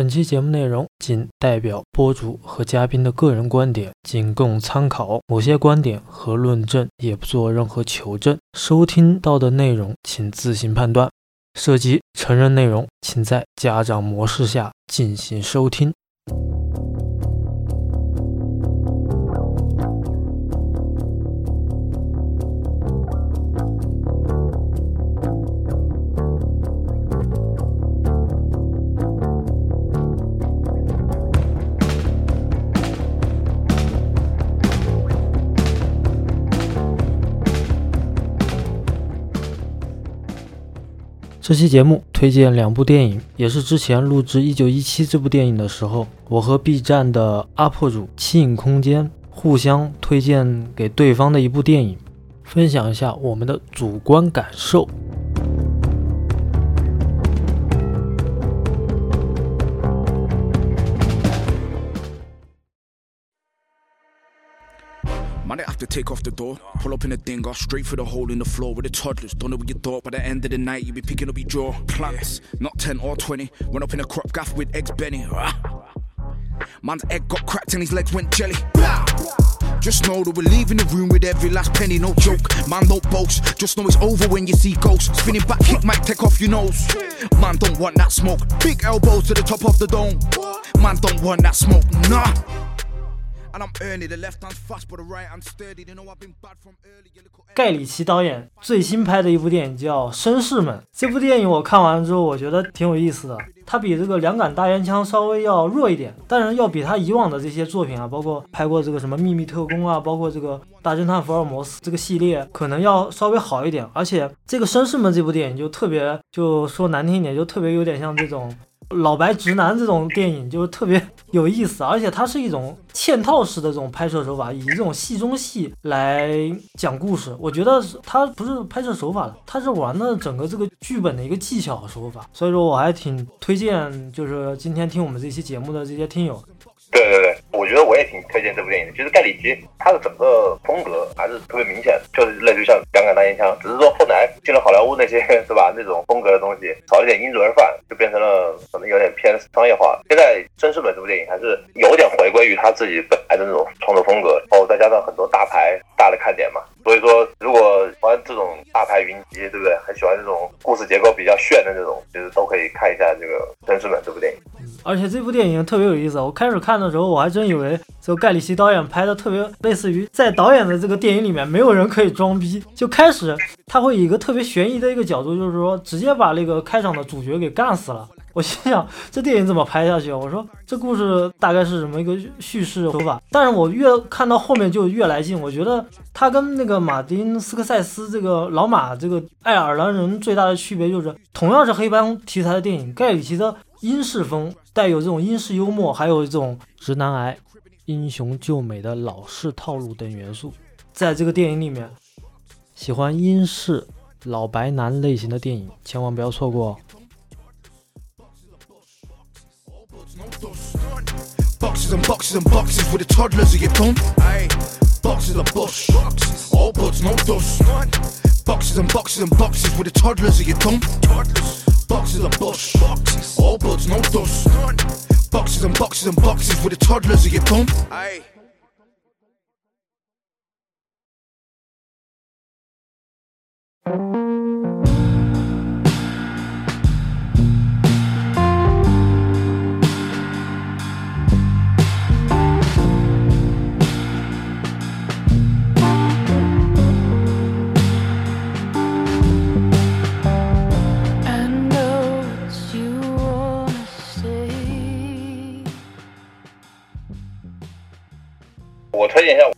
本期节目内容仅代表播主和嘉宾的个人观点，仅供参考。某些观点和论证也不做任何求证。收听到的内容请自行判断。涉及成人内容，请在家长模式下进行收听。这期节目推荐两部电影，也是之前录制《一九一七》这部电影的时候，我和 B 站的 UP 主七影空间互相推荐给对方的一部电影，分享一下我们的主观感受。Might have to take off the door. Pull up in a dinger, straight through the hole in the floor with the toddlers. Don't know what you thought, by the end of the night, you be picking up your jaw. Plants, not 10 or 20. Went up in a crop gaff with eggs Benny. Ah. Man's egg got cracked and his legs went jelly. Just know that we're leaving the room with every last penny, no joke. Man, don't boast. Just know it's over when you see ghosts. Spinning back kick might take off your nose. Man, don't want that smoke. Big elbows to the top of the dome. Man, don't want that smoke. Nah. And I'm early. The left hand's fast, but the right hand's sturdy. They know I've been bad from early. 盖里奇导演最新拍的一部电影叫《绅士们》。这部电影我看完之后，我觉得挺有意思的。它比这个两杆大烟枪稍微要弱一点，但是要比他以往的这些作品啊，包括拍过这个什么秘密特工啊，包括这个大侦探福尔摩斯这个系列，可能要稍微好一点。而且这个《绅士们》这部电影就特别，就说难听一点，就特别有点像这种。老白直男这种电影就是特别有意思，而且它是一种嵌套式的这种拍摄手法，以这种戏中戏来讲故事。我觉得它不是拍摄手法了，它是玩的整个这个剧本的一个技巧手法。所以说我还挺推荐，就是今天听我们这期节目的这些听友。对对对，我觉得我也挺推荐这部电影的。其实盖里奇他的整个风格还是特别明显，就是类似于像两杆大烟枪，只是说后来进了好莱坞那些是吧那种风格的东西，少了点因人而饭，就变成了可能有点偏商业化。现在《绅士本》这部电影还是有点回归于他自己本来的那种创作风格，然后再加上很多大牌大的看点嘛。所以说，如果喜欢这种大牌云集，对不对？很喜欢这种故事结构比较炫的这种，其实都可以看一下这个《绅士们》这部电影。而且这部电影特别有意思，我开始看的时候，我还真以为就盖里奇导演拍的特别类似于在导演的这个电影里面没有人可以装逼，就开始他会以一个特别悬疑的一个角度，就是说直接把那个开场的主角给干死了。我心想这电影怎么拍下去？我说这故事大概是什么一个叙事手法？但是我越看到后面就越来劲，我觉得他跟那个马丁斯科塞斯这个老马这个爱尔兰人最大的区别就是，同样是黑帮题材的电影，盖里奇的英式风。带有这种英式幽默，还有一种直男癌、英雄救美的老式套路等元素，在这个电影里面，喜欢英式老白男类型的电影，千万不要错过哦。Boxes and boxes and boxes with the toddlers of your phone. Boxes of bush. All buds, no dust. Boxes and boxes and boxes with the toddlers of your phone. Toddlers. Boxes of bush. Boxes. All buds, no dust. Boxes and boxes and boxes with the toddlers of your phone. Aye.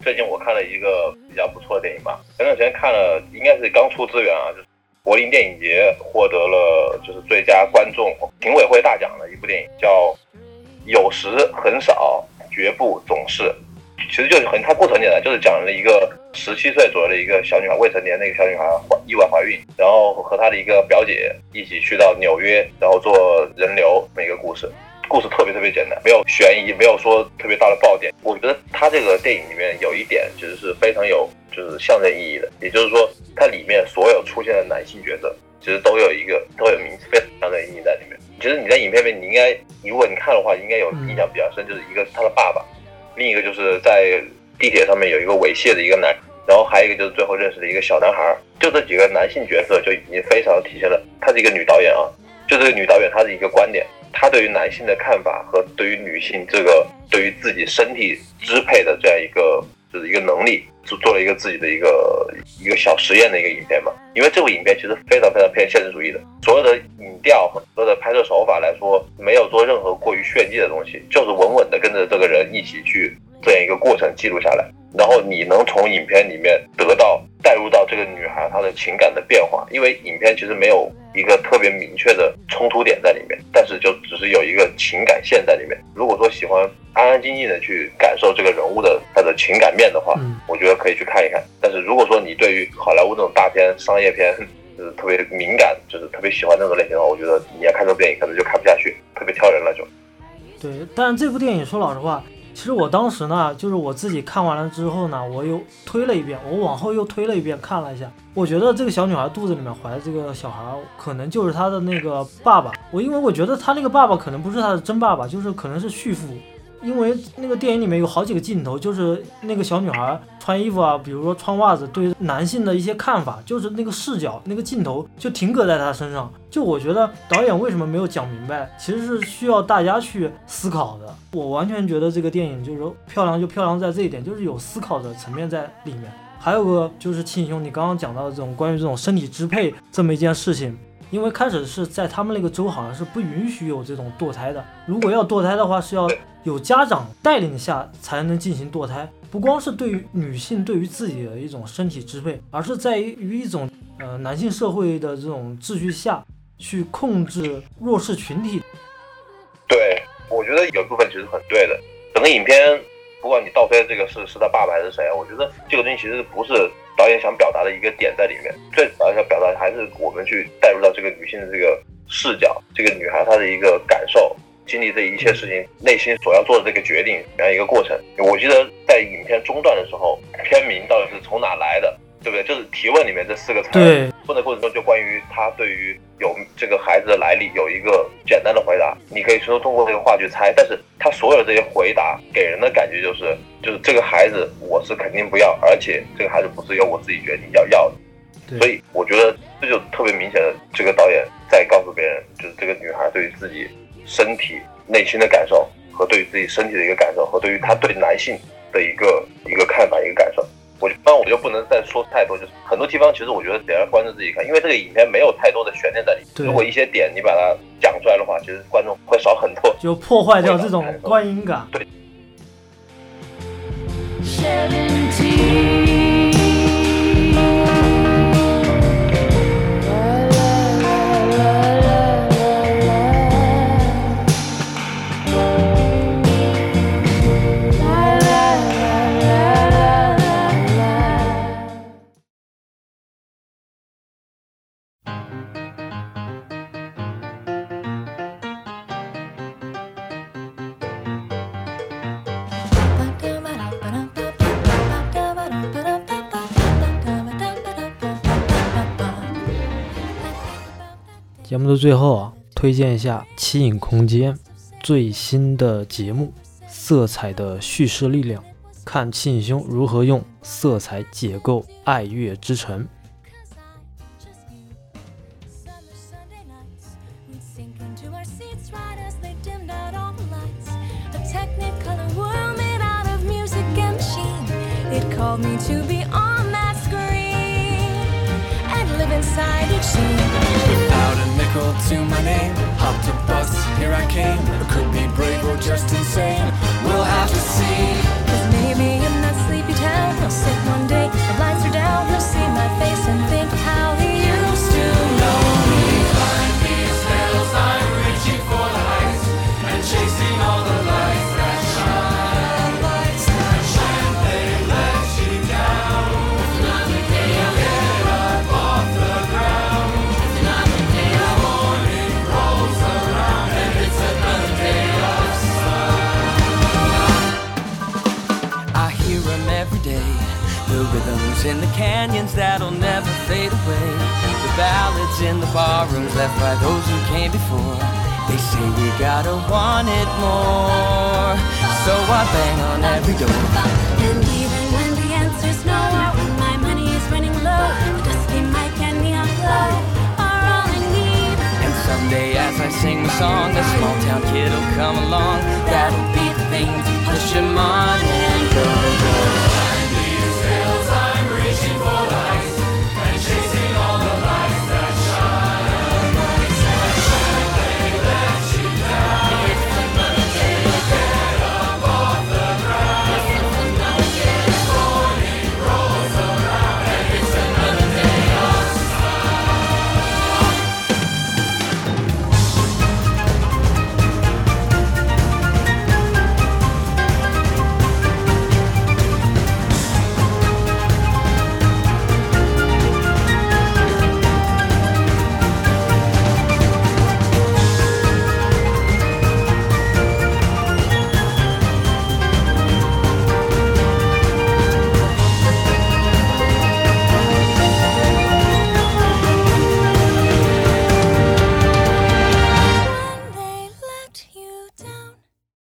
最近我看了一个比较不错的电影吧。前段时间看了，应该是刚出资源啊，就是柏林电影节获得了就是最佳观众评委会大奖的一部电影，叫《有时很少，绝不总是》。其实就是很，它故事很简单，就是讲了一个十七岁左右的一个小女孩，未成年的一个小女孩怀意外怀孕，然后和她的一个表姐一起去到纽约，然后做人流这么一个故事。故事特别特别简单，没有悬疑，没有说特别大的爆点。我觉得他这个电影里面有一点其实是非常有就是象征意义的，也就是说它里面所有出现的男性角色其实都有一个都有名字非常象征意义在里面。其实你在影片里面你应该如果你看的话，应该有印象比较深，就是一个是他的爸爸，另一个就是在地铁上面有一个猥亵的一个男，然后还有一个就是最后认识的一个小男孩，就这几个男性角色就已经非常体现了，她是一个女导演啊，就这个女导演她的一个观点，他对于男性的看法和对于女性这个对于自己身体支配的这样一个就是一个能力，做做了一个自己的一个一个小实验的一个影片嘛。因为这部影片其实非常非常偏现实主义的，所有的影调和所有的拍摄手法来说，没有做任何过于炫技的东西，就是稳稳的跟着这个人一起去这样一个过程记录下来。然后你能从影片里面得到带入到这个女孩她的情感的变化，因为影片其实没有一个特别明确的冲突点在里面，但是就只是有一个情感线在里面。如果说喜欢安安静静的去感受这个人物的他的情感面的话，嗯我觉得可以去看一看。但是如果说你对于好莱坞这种大片、商业片就是特别敏感，就是特别喜欢那种类型的话，我觉得你要看这部电影可能就看不下去，特别挑人了就。对，但是这部电影说老实话，其实我当时呢，就是我自己看完了之后呢，我又推了一遍，我往后又推了一遍看了一下，我觉得这个小女孩肚子里面怀的这个小孩，可能就是她的那个爸爸。我因为我觉得她那个爸爸可能不是她的真爸爸，就是可能是续父。因为那个电影里面有好几个镜头，就是那个小女孩穿衣服啊，比如说穿袜子，对男性的一些看法，就是那个视角、那个镜头就停格在她身上。就我觉得导演为什么没有讲明白，其实是需要大家去思考的。我完全觉得这个电影就是说漂亮就漂亮在这一点，就是有思考的层面在里面。还有个就是庆兄，你刚刚讲到的这种关于这种身体支配这么一件事情，因为开始是在他们那个州好像是不允许有这种堕胎的，如果要堕胎的话是要有家长带领下才能进行堕胎，不光是对于女性对于自己的一种身体支配，而是在于一种呃男性社会的这种秩序下去控制弱势群体。对，我觉得有部分其实很对的。整个影片，不管你倒推这个是是他爸爸还是谁，我觉得这个东西其实不是导演想表达的一个点在里面。最主要想表达的还是我们去带入到这个女性的这个视角，这个女孩她的一个感受，经历这一切事情，内心所要做的这个决定，这样一个过程。我记得在影片中段的时候，片名到底是从哪来的，对不对？就是提问里面这四个词。对，问的过程中，就关于他对于有这个孩子的来历有一个简单的回答，你可以说通过这个话去猜，但是他所有的这些回答给人的感觉就是，就是这个孩子我是肯定不要，而且这个孩子不是由我自己决定要要的，对所以我觉得这就特别明显的，这个导演在告诉别人，就是这个女孩对于自己身体内心的感受和对于自己身体的一个感受，和对于她对男性的一个一个看法一个感受。我就不能再说太多，就是很多地方。其实我觉得得要观众自己看，因为这个影片没有太多的悬念在里面。如果一些点你把它讲出来的话，其实观众会少很多，就破坏掉这种观影感。对。节目的最后啊，推荐一下七影空间最新的节目《色彩的叙事力量》，看七影兄如何用色彩解构爱乐之城。Summer Sunday nights, we'd sink into our seats right as they dimmed out all the lights. A technicolor world made out of music and machine. It called me to be on that screen and live inside each scene. To my name, hopped a bus, here I came. I could be brave or just insane. Rhythms in the canyons that'll never fade away. The ballads in the barrooms left by those who came before. They say we gotta want it more. So I bang on every door. And even when the answer's no, when my money is running low, a dusty mic and neon glow are all I need. And someday as I sing the song, a small town kid will come along. That'll be the thing to push him on and go, go.